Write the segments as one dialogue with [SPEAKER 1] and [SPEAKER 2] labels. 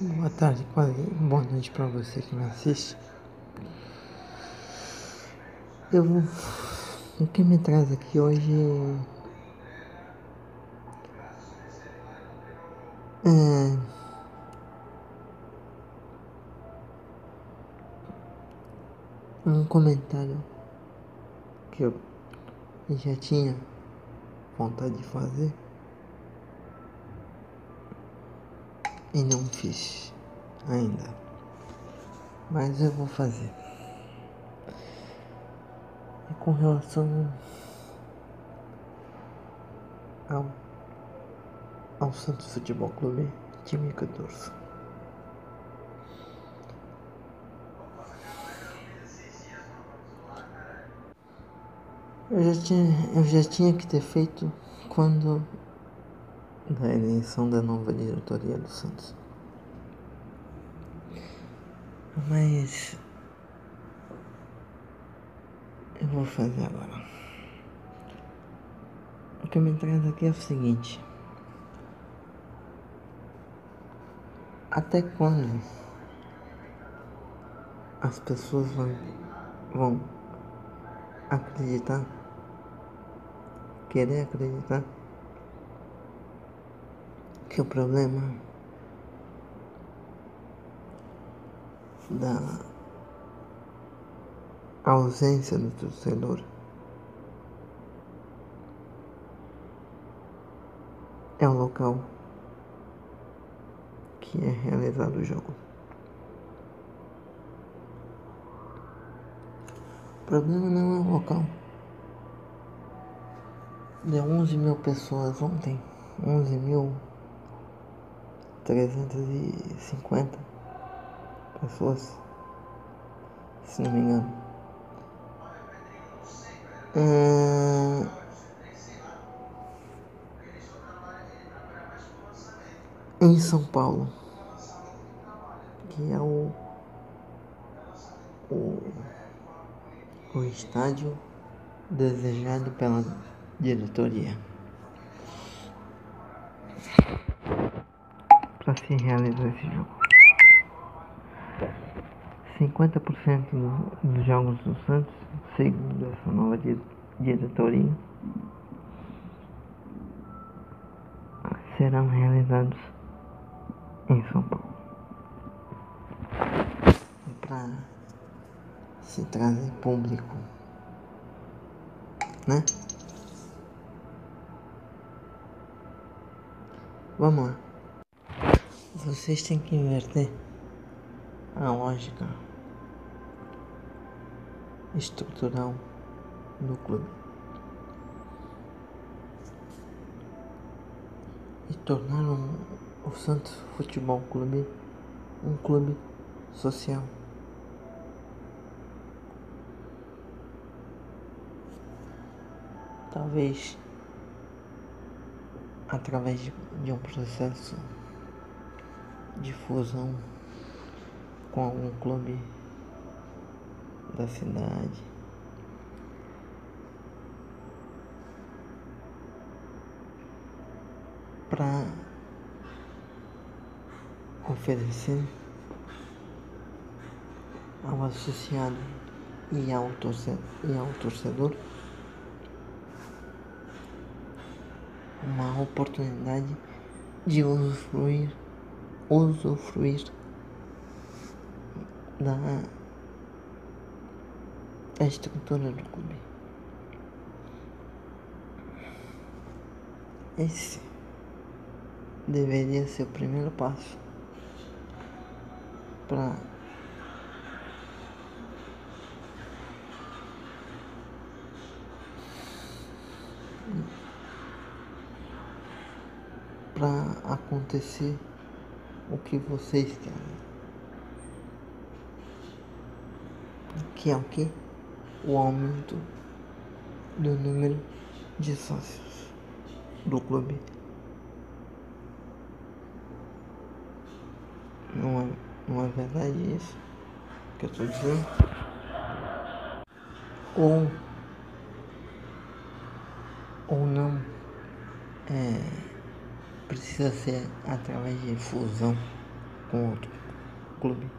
[SPEAKER 1] Boa tarde, quase boa noite para você que me assiste. Eu vou. O que me traz aqui hoje é. Um comentário que eu já tinha vontade de fazer. E não fiz ainda. Mas eu vou fazer. E com relação ao, ao Santos Futebol Clube, time que eu torço. Eu já tinha, eu já tinha que ter feito quando da eleição da nova diretoria do Santos. Mas eu vou fazer agora. O que me traz aqui é o seguinte. Até quando as pessoas vão, vão acreditar, querer acreditar que o problema da ausência do torcedor é o local que é realizado o jogo. O problema não é o local. Deu 11 mil pessoas ontem. 11 mil 350 pessoas, se não me engano. Hum, em São Paulo, que é o, o, o estádio desejado pela diretoria. para se realizar esse jogo. 50% dos jogos do Santos, segundo essa nova diretoria, serão realizados em São Paulo. Para se trazer público, né? Vamos lá. Vocês têm que inverter a lógica estrutural do clube e tornar o Santos Futebol Clube um clube social. Talvez através de um processo de fusão com algum clube da cidade. Para oferecer ao associado e ao torcedor, e ao torcedor uma oportunidade de usufruir usufruir da, da estrutura do clube. Esse deveria ser o primeiro passo para para acontecer o que vocês querem. Que é o que? O aumento do número de sócios do clube. Não é, não é verdade isso que eu estou dizendo? Ou, ou não é precisa ser através de fusão com outro clube.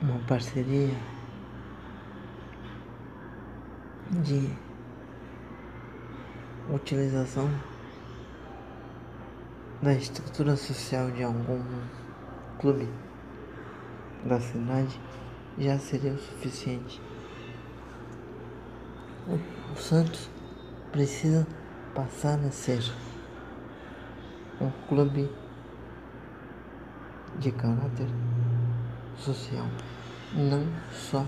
[SPEAKER 1] Uma parceria de utilização da estrutura social de algum clube da cidade já seria o suficiente. O, Santos precisa passar a ser um clube de caráter social, não só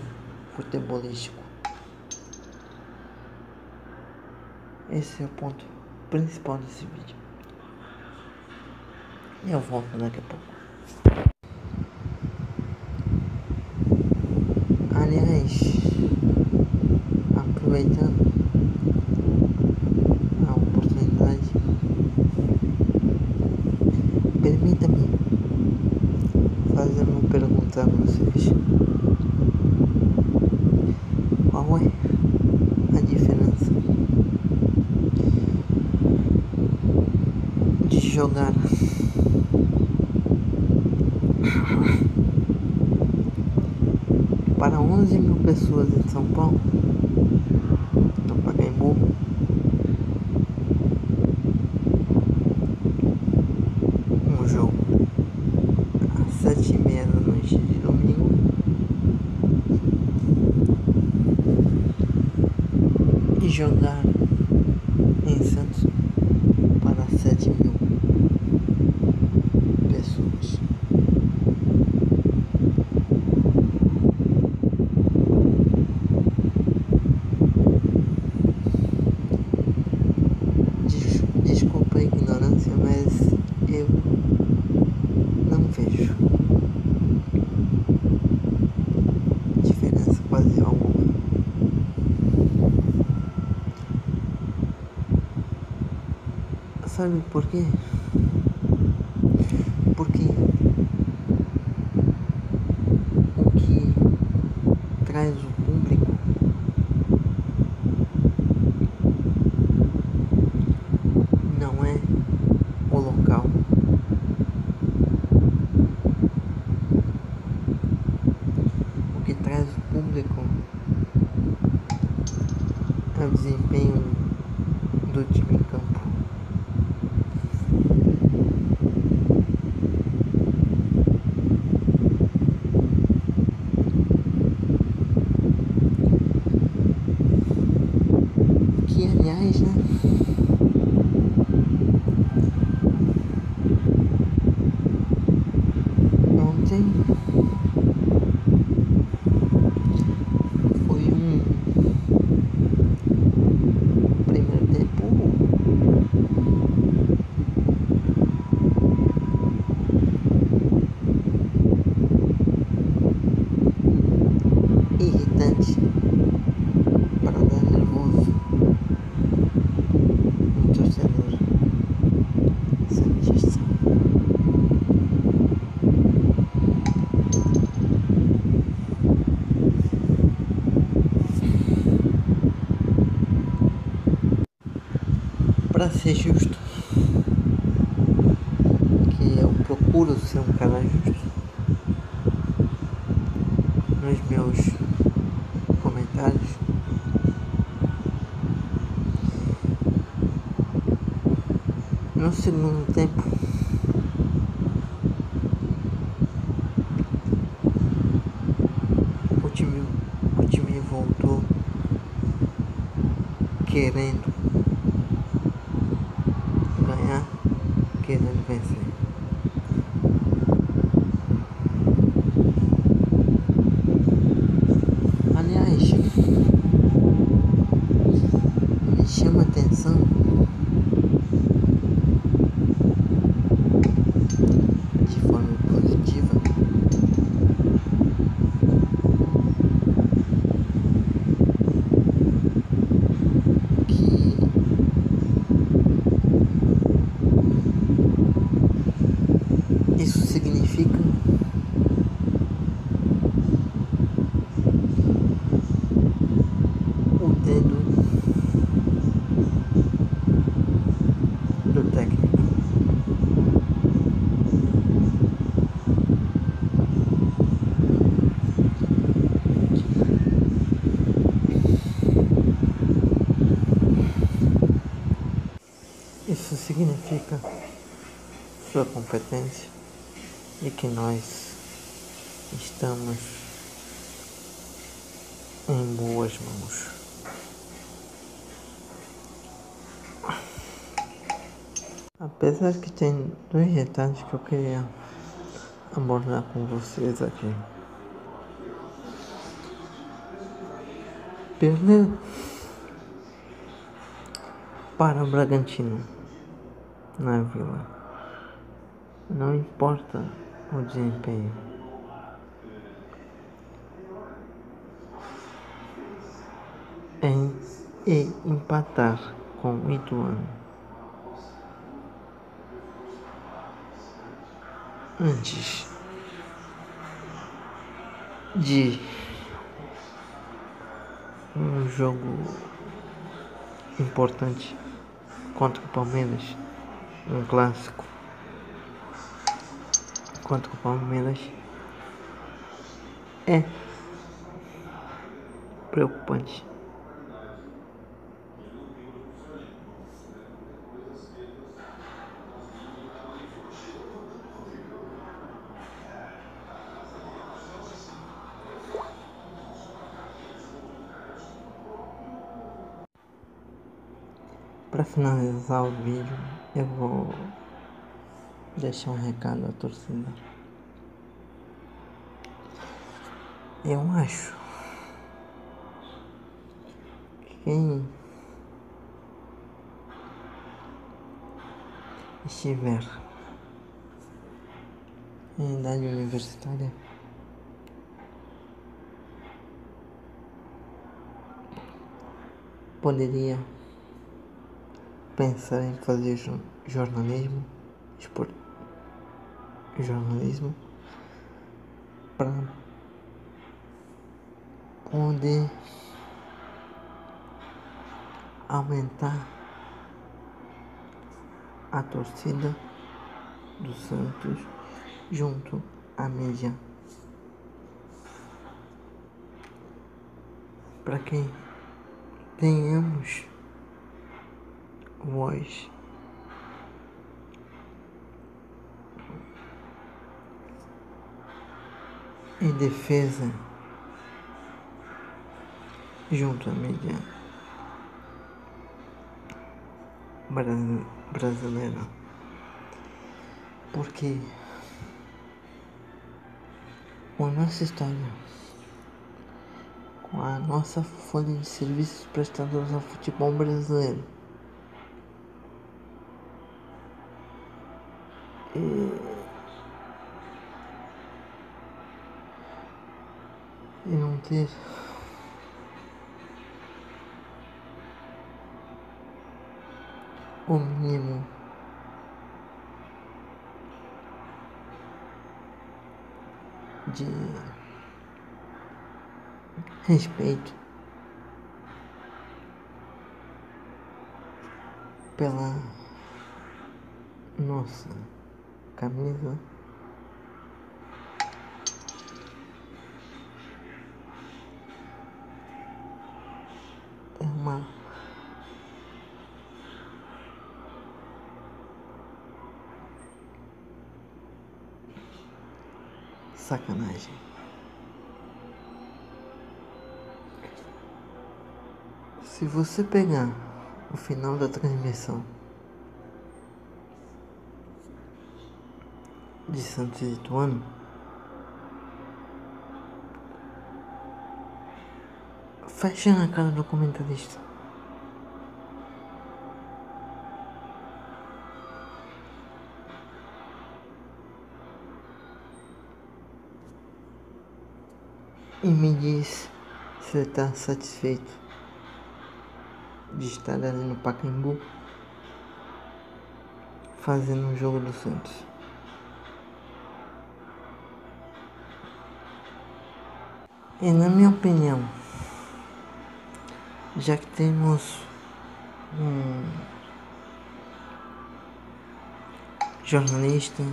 [SPEAKER 1] futebolístico. Esse é o ponto principal desse vídeo. Eu volto daqui a pouco. Aliás, aproveitando a oportunidade, permita-me fazer uma pergunta a vocês. Qual é a diferença para 11 mil pessoas em São Paulo, no Pacaembu. Um jogo às sete e meia da noite de domingo. E jogar em Santos para sete mil pessoas. Desculpa a ignorância, mas eu não vejo diferença quase alguma. Sabe por quê? Apesar que tem dois detalhes que eu queria abordar com vocês aqui. Perder para o Bragantino na Vila. Não importa o desempenho. Em, e empatar com o Ituano antes de um jogo importante contra o Palmeiras, um clássico contra o Palmeiras é preocupante. Para finalizar o vídeo, eu vou deixar um recado à torcida. Eu acho que quem estiver em idade universitária poderia pensar em fazer jornalismo, jornalismo para poder aumentar a torcida do Santos junto à mídia. Para que tenhamos voz. Em defesa junto à mídia brasileira. Porque com a nossa história, com a nossa folha de serviços prestados ao futebol brasileiro, e não ter. O mínimo. De respeito pela nossa camisa é uma sacanagem. Se você pegar o final da transmissão de Santos e Ituano fecha na cara do comentarista. E me diz se está satisfeito de estar ali no Pacaembu fazendo um jogo do Santos. E na minha opinião, já que temos um jornalista,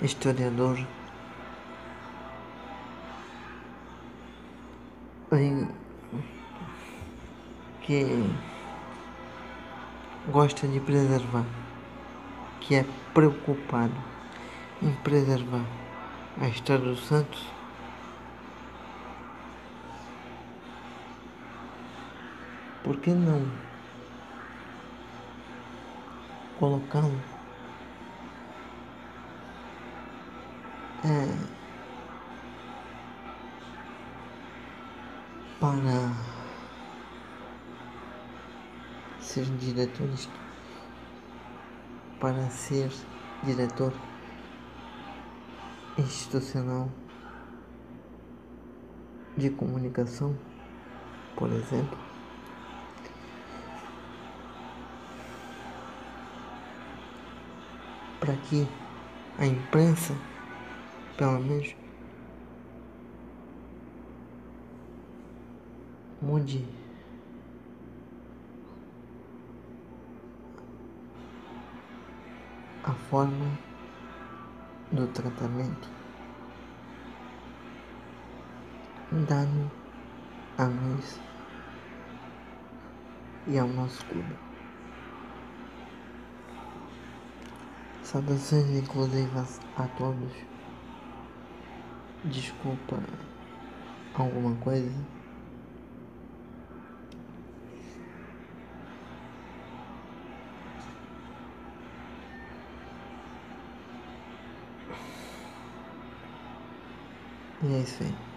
[SPEAKER 1] historiador, que gosta de preservar que é preocupado em preservar a história dos Santos, por que não colocá-lo é, para ser diretor para ser diretor institucional de comunicação, por exemplo, que a imprensa, pelo menos, mude. A forma do tratamento. Dado a nós e ao nosso clube. Saudações inclusivas a todos. Desculpa alguma coisa. E é isso aí.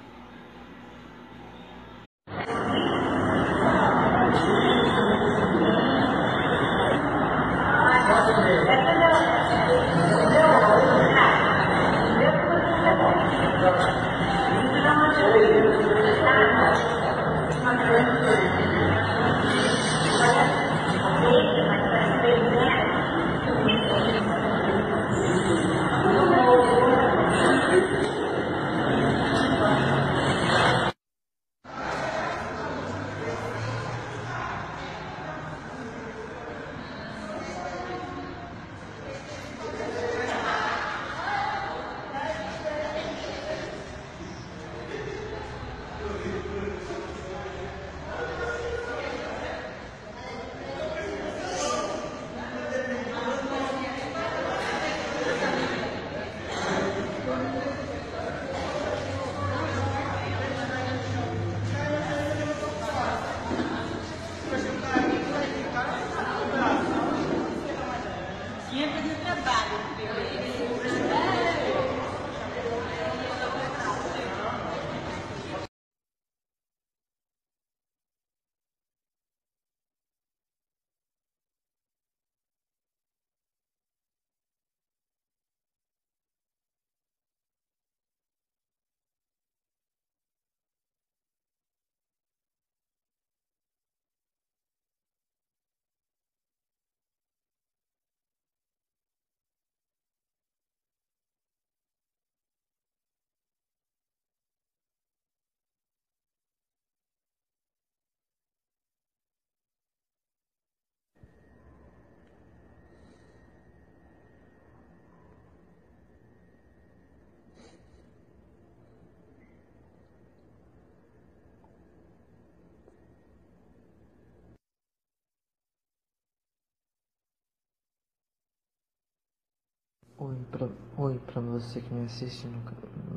[SPEAKER 1] Oi pra, oi pra você que me assiste no,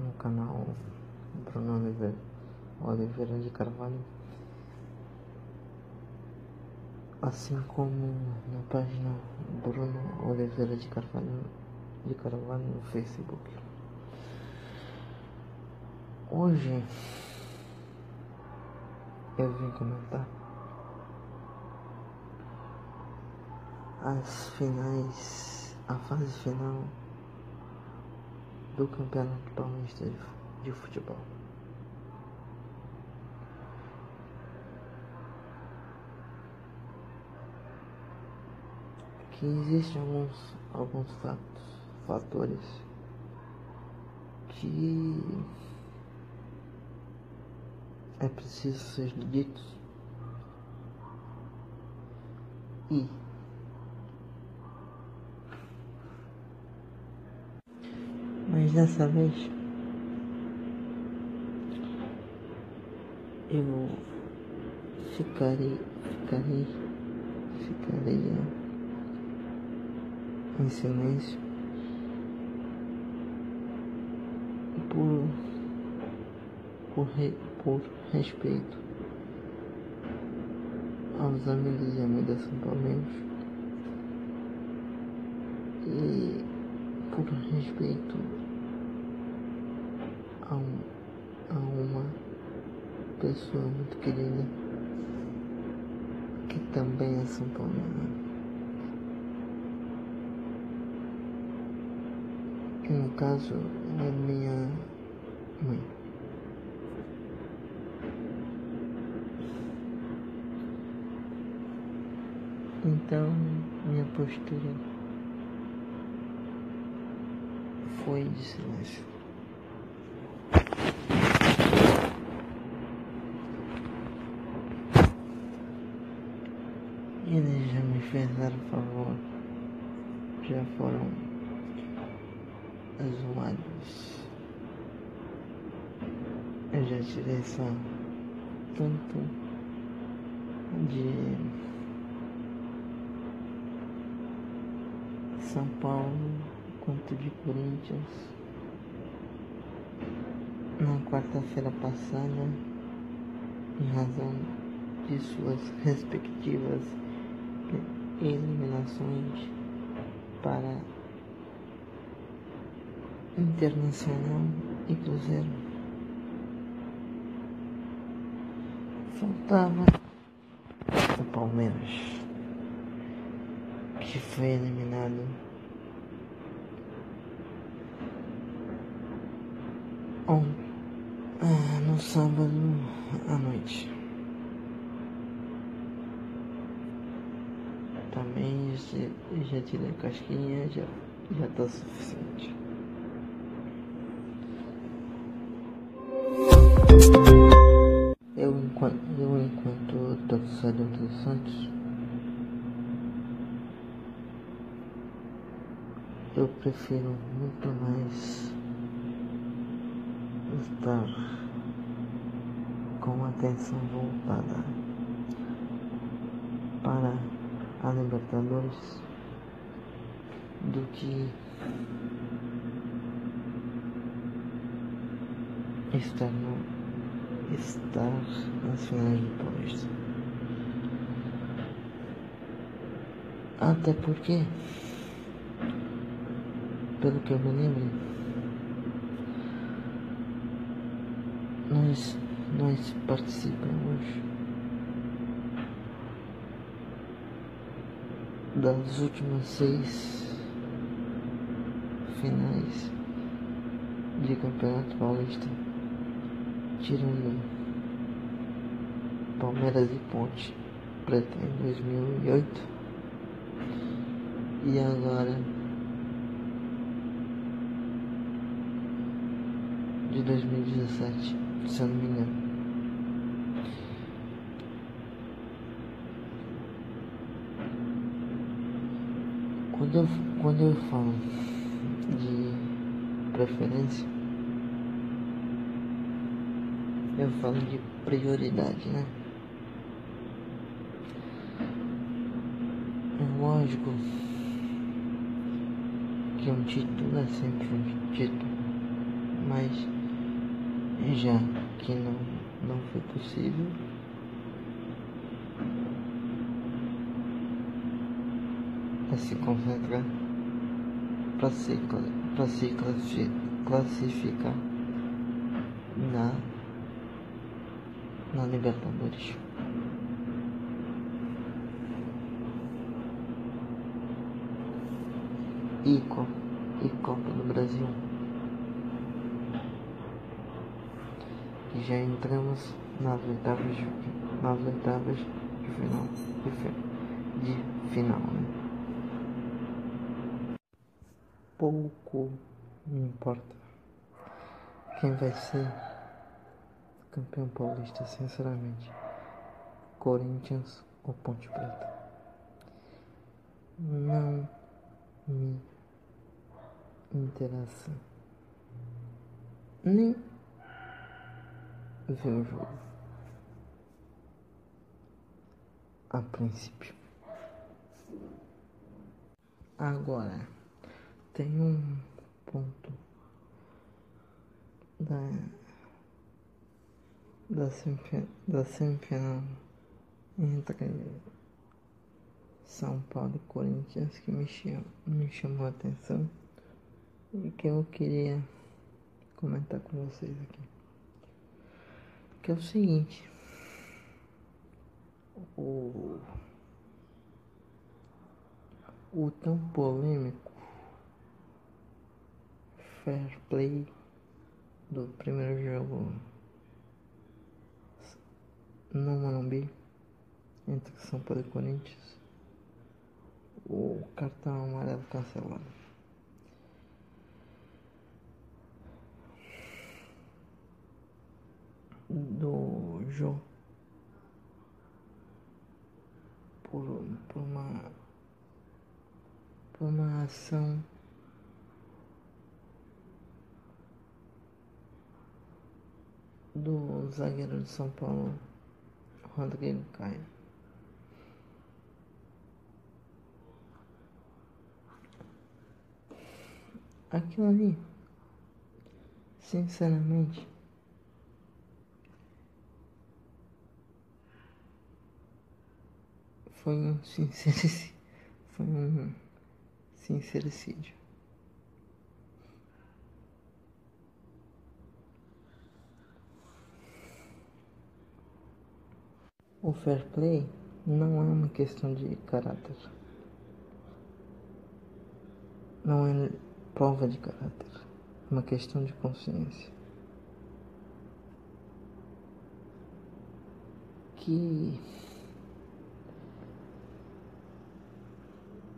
[SPEAKER 1] no canal Bruno Oliveira, Oliveira de Carvalho. Assim como na página Bruno Oliveira de Carvalho, de Carvalho no Facebook. Hoje eu vim comentar as finais a fase final do Campeonato Paulista de Futebol. Que existem alguns, alguns fatos, fatores que é preciso ser ditos e Mas dessa vez eu ficarei, ficarei, ficarei em silêncio por, por, por respeito aos amigos e amigas São Paulinos e por respeito a, um, a uma pessoa muito querida que também é São Paulina. Que no caso é minha mãe. Então minha postura foi de silêncio. Eles já me fizeram favor, já foram zoados. Eu já tirei só tanto de São Paulo quanto de Corinthians. Na quarta-feira passada, em razão de suas respectivas eliminações para Internacional e Cruzeiro. Faltava o Palmeiras, que foi eliminado on, ah, no sábado à noite. Também já, já tirei a casquinha, já, já tá suficiente. Eu enquanto, eu enquanto torcedor do Santos, eu prefiro muito mais estar com a atenção voltada para a Libertadores do que estar no estar nas finais Paulista. Até porque, pelo que eu me lembro, nós, nós participamos das últimas seis finais de Campeonato Paulista tirando Palmeiras e Ponte Preta em 2008 e agora de 2017, se eu não me engano. Quando eu, quando eu falo de preferência, eu falo de prioridade, né? É lógico que um título é sempre um título, mas já que não, não foi possível, é se concentrar para se, se classificar na na Libertadores. E, Copa, e Copa do Brasil. E já entramos nas oitavas de, nas oitavas de final. De, de final, né? Pouco importa quem vai ser campeão paulista, sinceramente. Corinthians ou Ponte Preta. Não me interessa nem ver o jogo. A princípio. Agora, tem um ponto da, da, semifinal, da semifinal entre São Paulo e Corinthians que me, me chamou a atenção e que eu queria comentar com vocês aqui. Que é o seguinte, o, o tão polêmico fair play do primeiro jogo no Morumbi. Entre São Paulo e Corinthians, o cartão amarelo cancelado. Do jogo por, por uma por uma ação. Do zagueiro de São Paulo, Rodrigo Caio. Aquilo ali, sinceramente, foi um sincericídio. Foi um sincericídio. O fair play não é uma questão de caráter. Não é prova de caráter. É uma questão de consciência. Que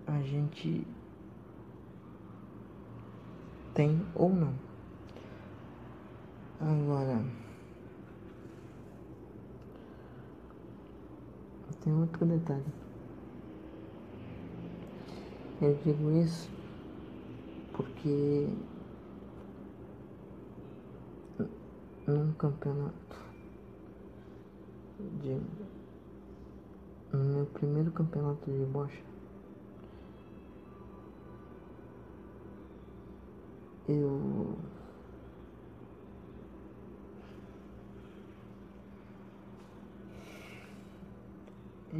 [SPEAKER 1] a gente tem ou não. Agora. Tem outro detalhe. Eu digo isso porque num campeonato de no meu primeiro campeonato de bocha eu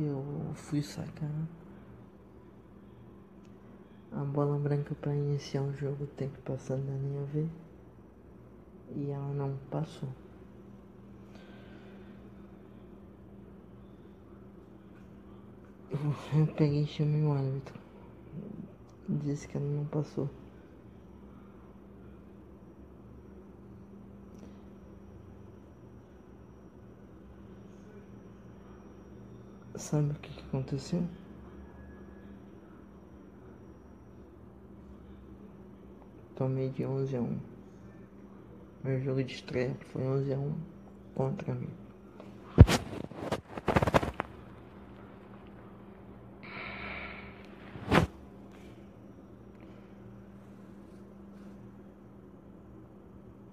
[SPEAKER 1] eu fui sacar a bola branca para iniciar um jogo tem que passar da linha V e ela não passou. Eu peguei e chamei o árbitro. Disse que ela não passou. Sabe o que, aconteceu? Tomei de 11 a 1. Meu jogo de estreia foi 11 a 1 contra mim.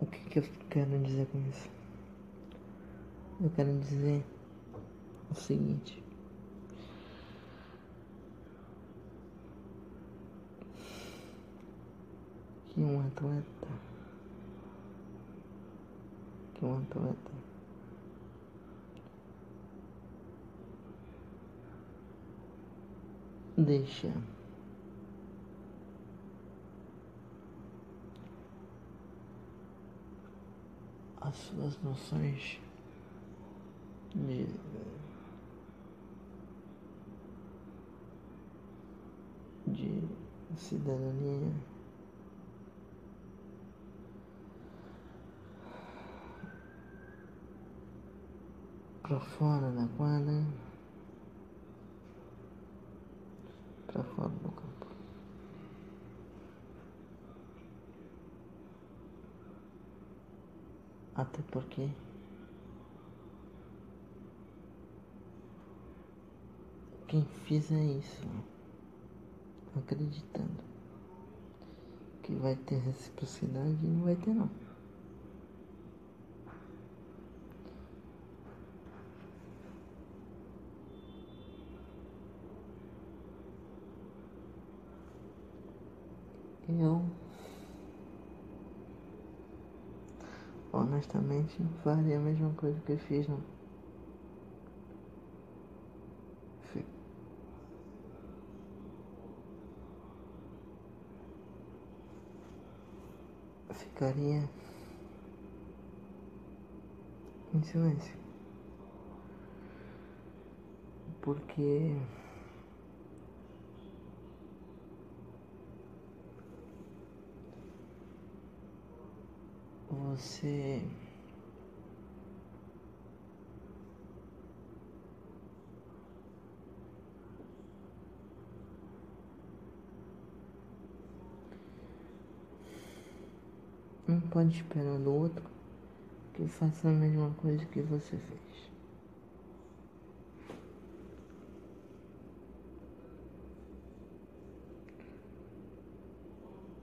[SPEAKER 1] O que, que eu quero dizer com isso? Eu quero dizer o seguinte. que um atleta que um atleta deixa. As suas noções de de cidadania para fora da quadra, para fora do campo. Até porque quem fizer isso acreditando que vai ter reciprocidade não vai ter não. Honestamente faria a mesma coisa que eu fiz, não. Ficaria em silêncio. Porque você não pode esperar do outro que faça a mesma coisa que você fez.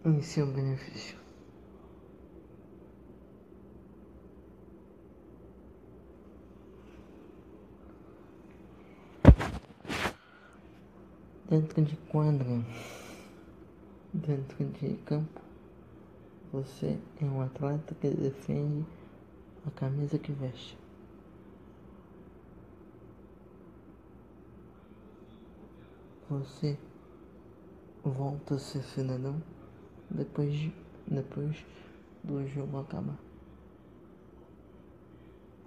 [SPEAKER 1] Em seu benefício. dentro de quadra, dentro de campo, você é um atleta que defende a camisa que veste. Você volta a ser cidadão depois, de, depois do jogo acabar.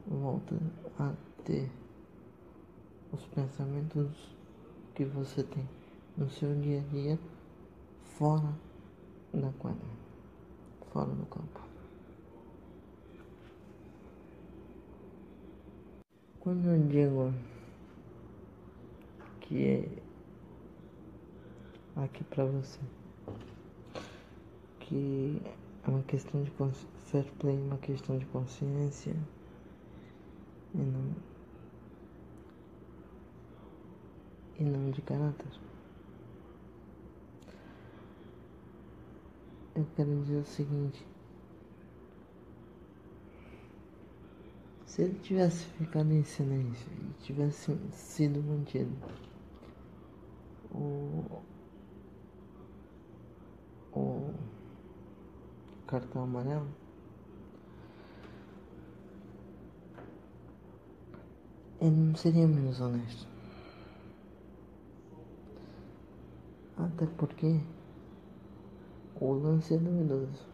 [SPEAKER 1] Volta a ter os pensamentos que você tem no seu dia a dia fora da quadra, fora do campo. Quando eu digo que é aqui para você que é uma questão de fair play, uma questão de consciência e não e não de caráter. Eu quero dizer o seguinte. Se ele tivesse ficado em silêncio e tivesse sido mantido o, o cartão amarelo, ele não seria menos honesto. Até porque o lance é duvidoso.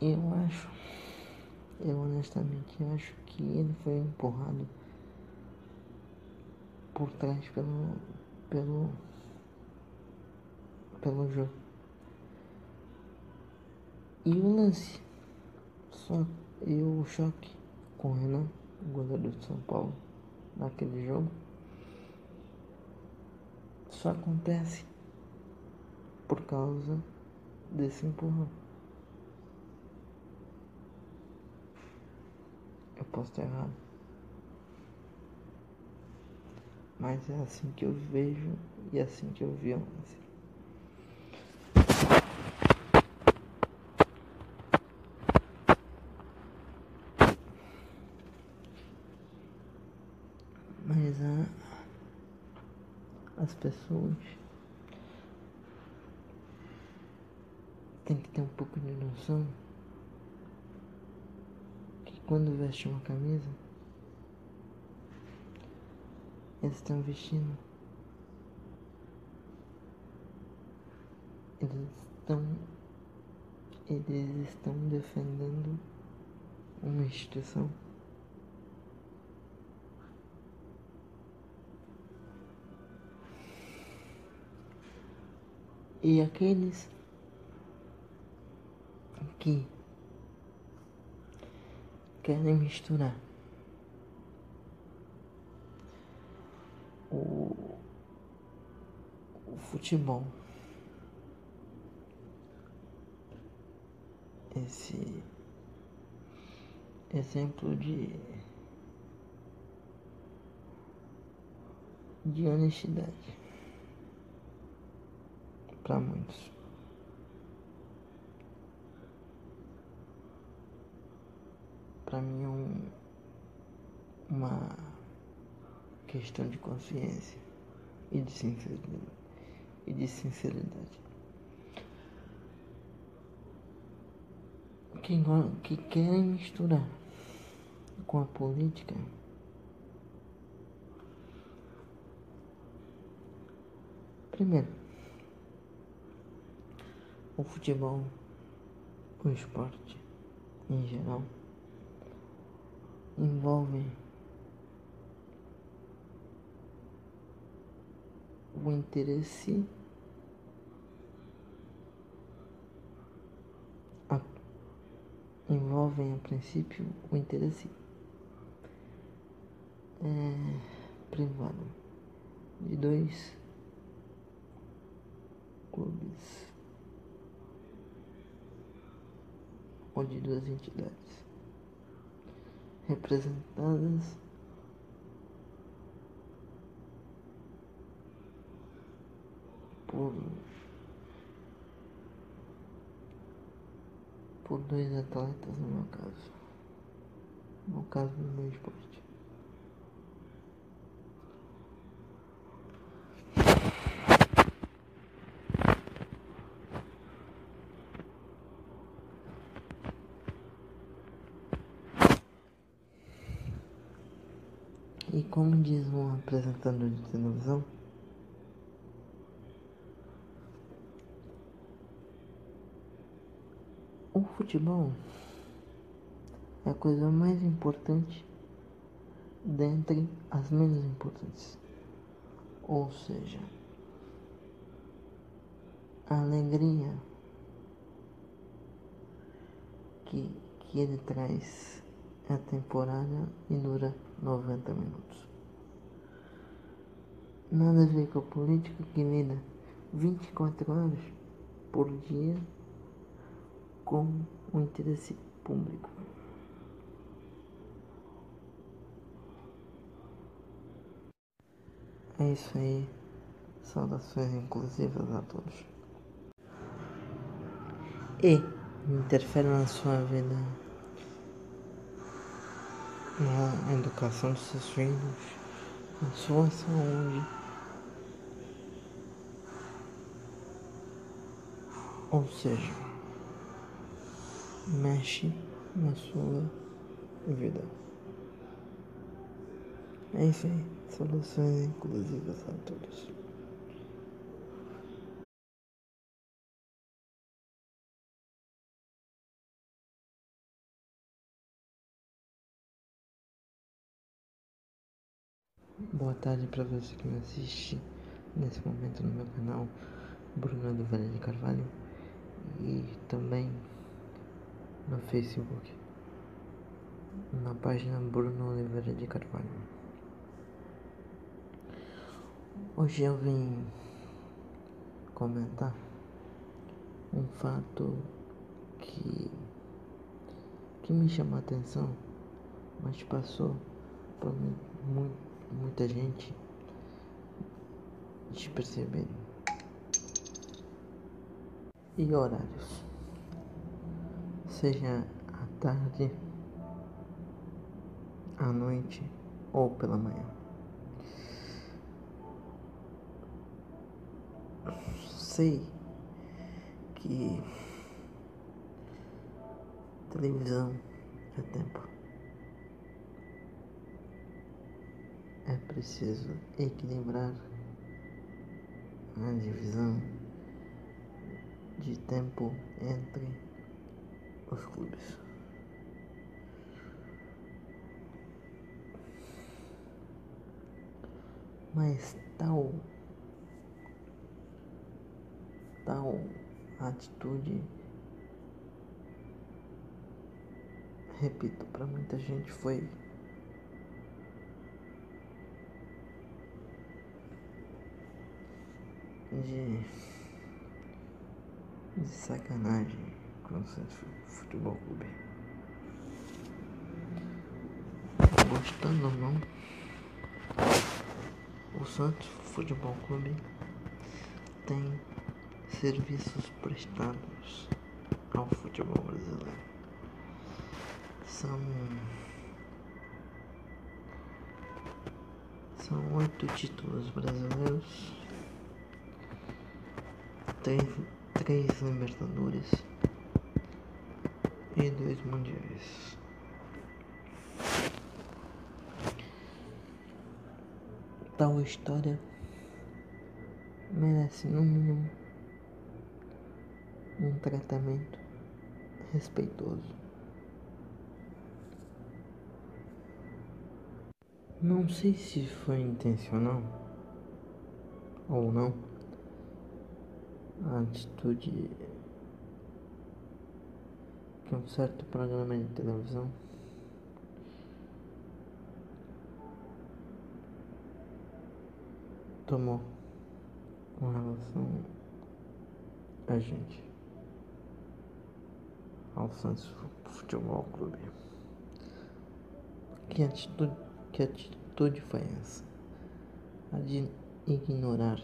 [SPEAKER 1] Eu acho, eu honestamente acho que ele foi empurrado por trás pelo, pelo, pelo jogo. E o lance, só e o choque com o Renan goleiro de São Paulo naquele jogo. Só acontece por causa desse empurrão. Eu posso estar errado. Mas é assim que eu vejo e é assim que eu vi. Mas a, as pessoas têm que ter um pouco de noção que quando veste uma camisa, eles estão vestindo. Eles estão. Eles estão defendendo uma instituição. E aqueles que querem misturar o, o futebol, esse exemplo de de honestidade para muitos. Para mim é um, uma questão de consciência e de sinceridade. E de sinceridade. Quem, que querem misturar com a política primeiro o futebol o esporte em geral envolve o interesse a, envolvem a princípio o interesse é, privado de dois clubes ou de duas entidades representadas. Por por dois atletas no meu caso. No caso do meu esporte E como diz um apresentador de televisão, o futebol é a coisa mais importante dentre as menos importantes. Ou seja, a alegria que, que ele traz a temporada e dura 90 minutos. Nada a ver com a política que lida 24 horas por dia com o interesse público. É isso aí. Saudações inclusivas a todos. E interfere na sua vida na educação dos seus filhos, na sua saúde. Ou seja, mexe na sua vida. É isso aí. Soluções inclusivas a todos. Boa tarde para você que me assiste nesse momento no meu canal Bruno Oliveira de Carvalho e também no Facebook na página Bruno Oliveira de Carvalho. Hoje eu vim comentar um fato que que me chamou a atenção, mas passou por muito muita gente despercebendo. E horários, seja à tarde, à noite ou pela manhã. Sei que televisão é tempo. É preciso equilibrar a divisão de tempo entre os clubes. Mas tal tal atitude repito, para muita gente foi de, de sacanagem com o Santos Futebol Clube. Gostando ou não, o Santos Futebol Clube tem serviços prestados ao futebol brasileiro. São são oito títulos brasileiros três, três Libertadores, e dois mundiais. Tal história merece no mínimo um tratamento respeitoso. Não sei se foi intencional ou não a atitude que um certo programa de televisão tomou com relação a gente ao Santos Futebol Clube. Que atitude, que atitude foi essa? A de ignorar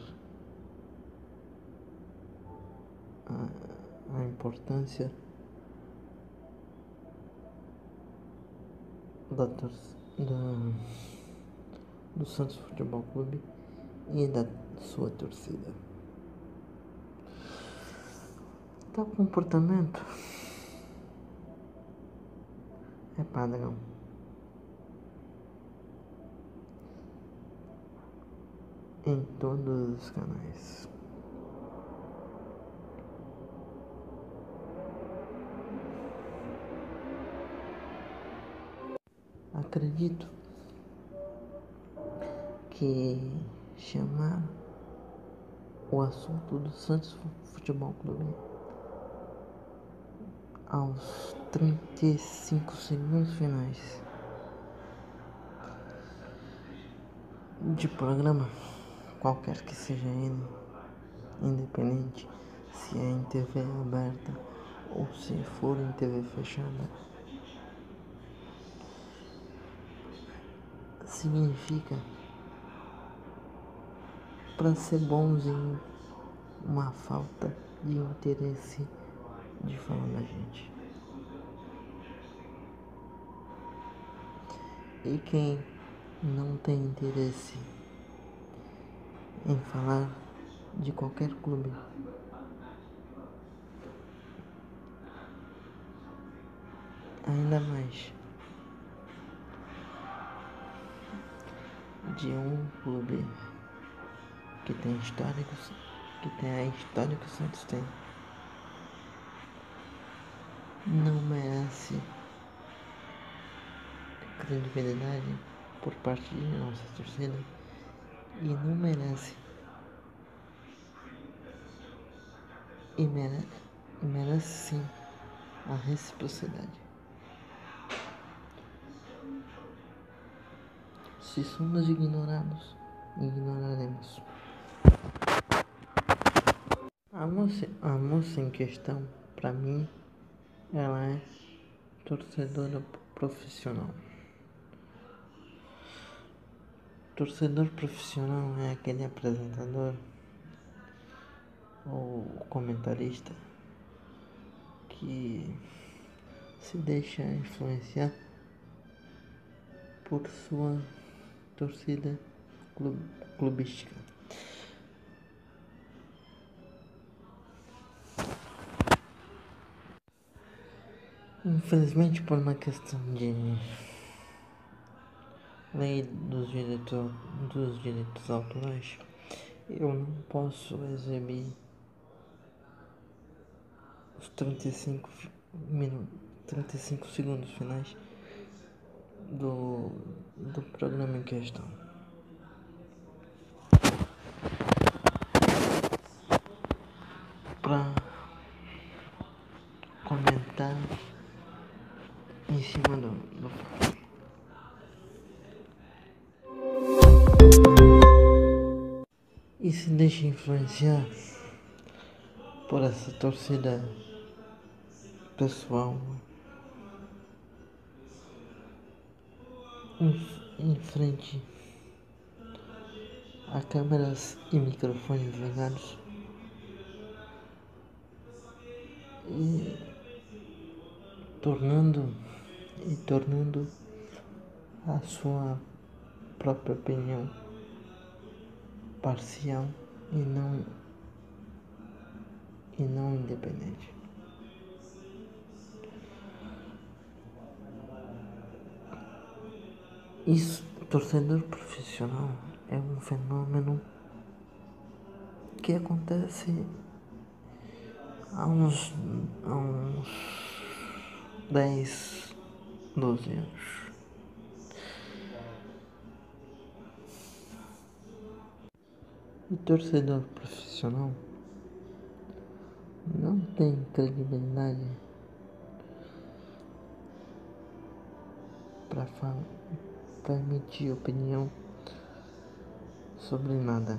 [SPEAKER 1] importância da, da, do Santos Futebol Clube e da sua torcida. Tal comportamento é padrão. Em todos os canais. Acredito que chamar o assunto do Santos Futebol Clube aos 35 segundos finais de programa, qualquer que seja ele, independente se é em TV aberta ou se for em TV fechada. Significa para ser bonzinho uma falta de interesse de falar da gente. E quem não tem interesse em falar de qualquer clube ainda mais de um clube que tem históricos, que tem a história que o Santos tem, não merece credibilidade por parte de nossa torcida e não merece e merece, merece sim a reciprocidade. Se somos ignorados, ignoraremos. A moça, a moça em questão, para mim, ela é torcedora profissional. Torcedor profissional é aquele apresentador ou comentarista que se deixa influenciar por sua torcida club, clubística. Infelizmente, por uma questão de lei dos direitos, dos direitos autorais, eu não posso exibir os 35 minutos, 35 segundos finais do, do programa em questão. Para comentar em cima do, do e se deixa influenciar por essa torcida pessoal em frente a câmeras e microfones ligados e tornando e tornando a sua própria opinião parcial e não e não independente. Isso, torcedor profissional é um fenômeno que acontece há uns, há uns 10, 12 anos. O torcedor profissional não tem credibilidade para emitir opinião sobre nada.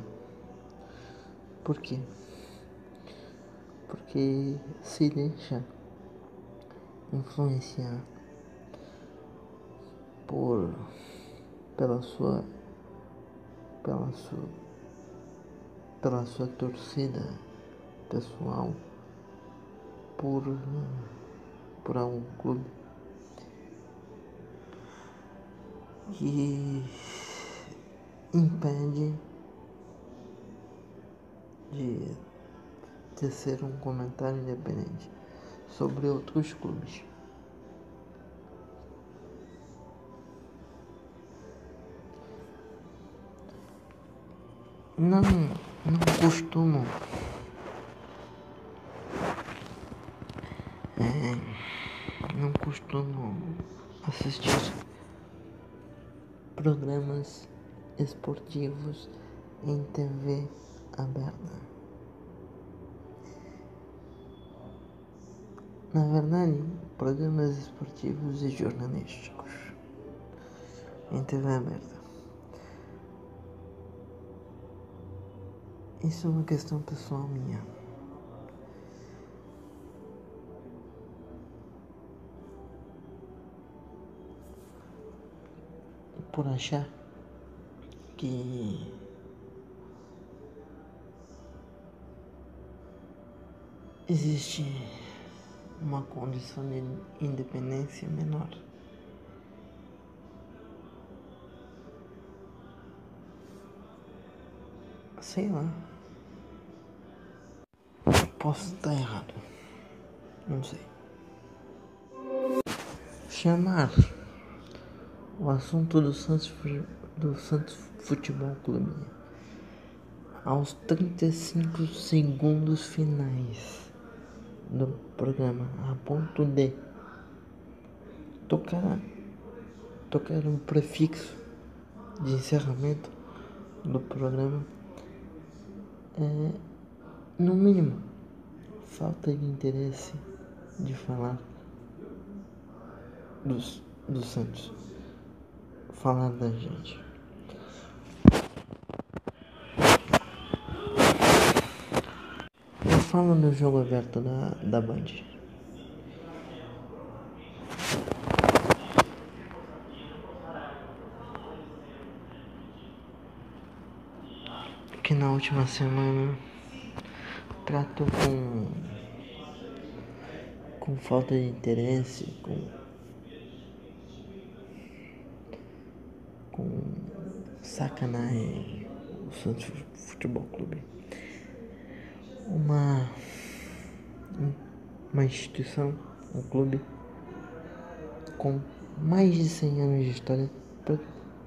[SPEAKER 1] Por quê? Porque se deixa influenciar por pela sua pela sua pela sua torcida pessoal por, por algum clube que impede de tecer um comentário independente sobre outros clubes. Não não costumo é, não costumo assistir programas esportivos em TV aberta. Na verdade, programas esportivos e jornalísticos em TV aberta. Isso é uma questão pessoal minha. Por achar que existe uma condição de independência menor. Sei lá. Posso estar errado. Não sei. Chamar o assunto do Santos, do Santos Futebol Clube. Aos 35 segundos finais do programa, a ponto de tocar, tocar um prefixo de encerramento do programa é, no mínimo, falta de interesse de falar dos, do Santos, falar da gente. Eu falo no jogo aberto da, da Band. Que na última semana trato com com falta de interesse, com sacanagem o Santos Futebol Clube. Uma uma instituição, um clube com mais de 100 anos de história,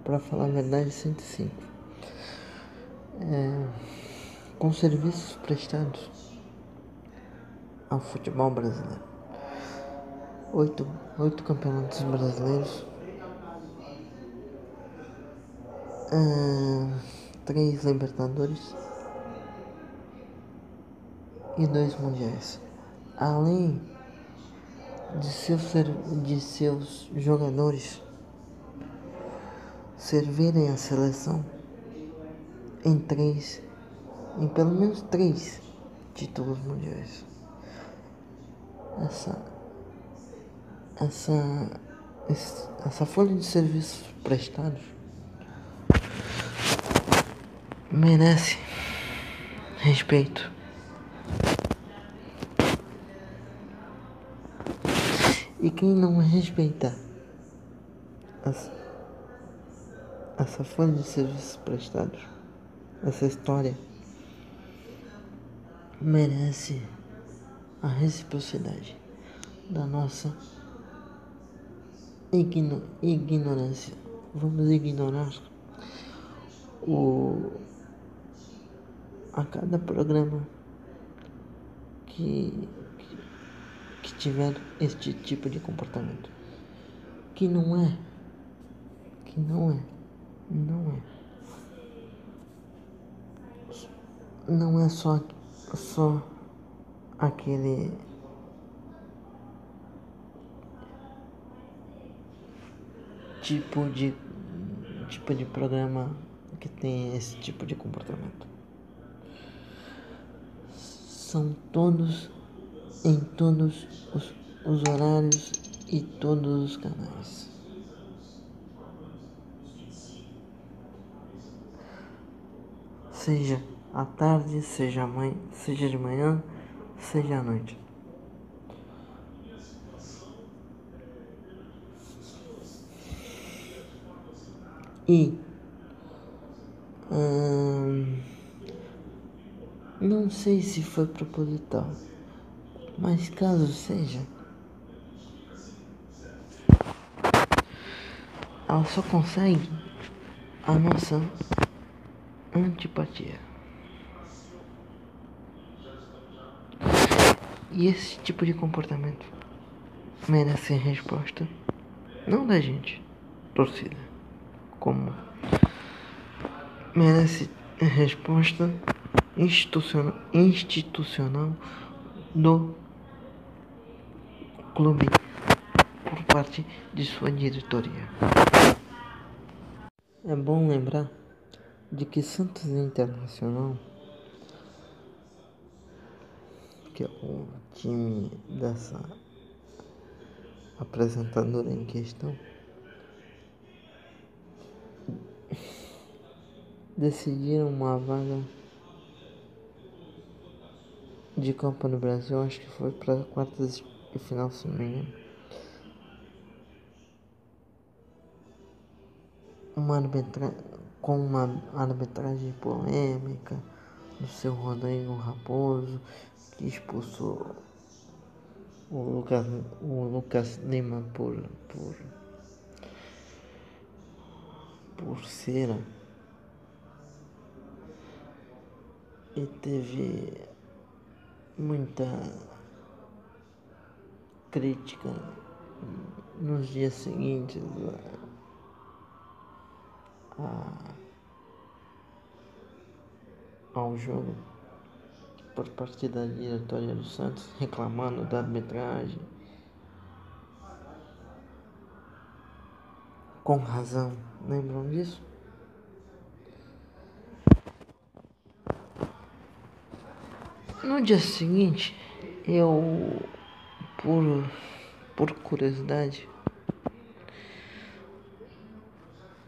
[SPEAKER 1] para falar a verdade, 105. É, com serviços prestados ao futebol brasileiro. Oito, oito campeonatos brasileiros, uh, três Libertadores e dois Mundiais. Além de seus, de seus jogadores servirem a seleção em três em pelo menos três títulos mundiais. Essa, essa, essa folha de serviços prestados merece respeito. E quem não respeita essa, essa folha de serviços prestados, essa história, merece a reciprocidade da nossa igno ignorância vamos ignorar o a cada programa que, que, tiver este tipo de comportamento. Que não é. Que não é. Não é. Não é só só aquele tipo de tipo de programa que tem esse tipo de comportamento. São todos em todos os, os horários e todos os canais. Seja à tarde, seja, mãe, seja de manhã, seja à noite. E hum, não sei se foi proposital, mas caso seja, ela só consegue a nossa antipatia. E esse tipo de comportamento merece resposta, não da gente, torcida, como merece resposta institucional, institucional do clube por parte de sua diretoria. É bom lembrar de que Santos Internacional que é o time dessa apresentadora em questão decidiram uma vaga de Copa no Brasil, acho que foi para quartas e final, se. Uma arbitra... com uma arbitragem polêmica do seu Rodrigo Raposo que expulsou o Lucas, o Lucas Lima por, por, por cera e teve muita crítica nos dias seguintes a, ao jogo por parte da diretoria do Santos reclamando da arbitragem. Com razão, lembram disso? No dia seguinte, eu, por, por curiosidade,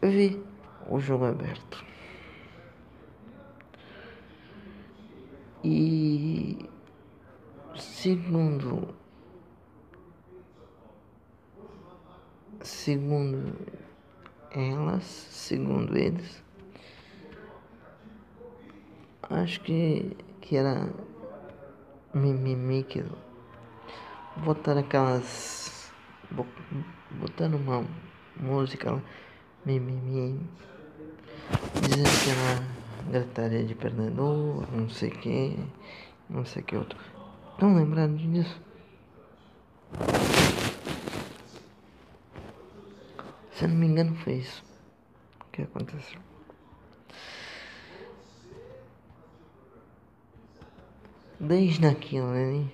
[SPEAKER 1] vi o jogo aberto. E segundo segundo elas, segundo eles, acho que, que era mimimi que botaram aquelas botando uma música mimimi dizendo que era gritaria de perdedor, não sei que, não sei que outro. Estão lembrando disso? Se eu não me engano foi isso que aconteceu. Desde aquilo, né?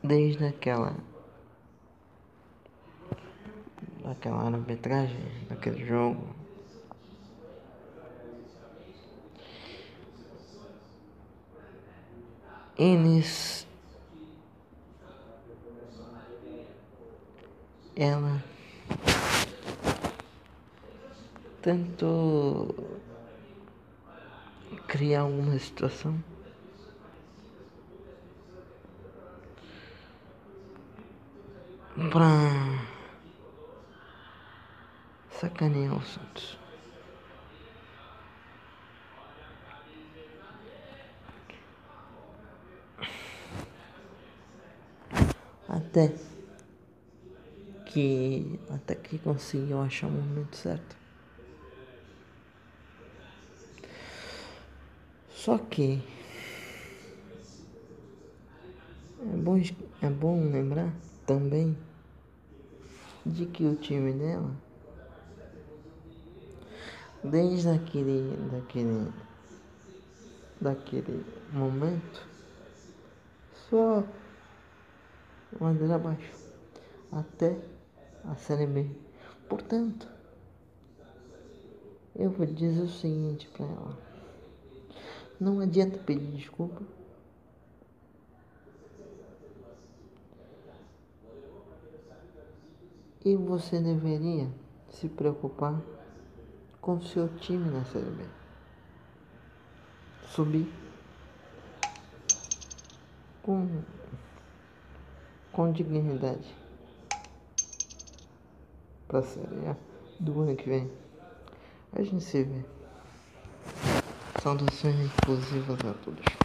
[SPEAKER 1] Desde aquela aquela arbitragem daquele jogo eles ela tentou criar alguma situação para sacanear o Santos. até que até que conseguiu achar o momento certo. Só que é bom, é bom lembrar também de que o time dela, desde aquele, daquele, daquele momento, só ladeira abaixo até a Série B. Portanto, eu vou dizer o seguinte para ela: não adianta pedir desculpa. E você deveria se preocupar com seu time na Série B. Subir com, com dignidade para a Série A do ano que vem. A gente se vê. Saudações inclusivas a todos.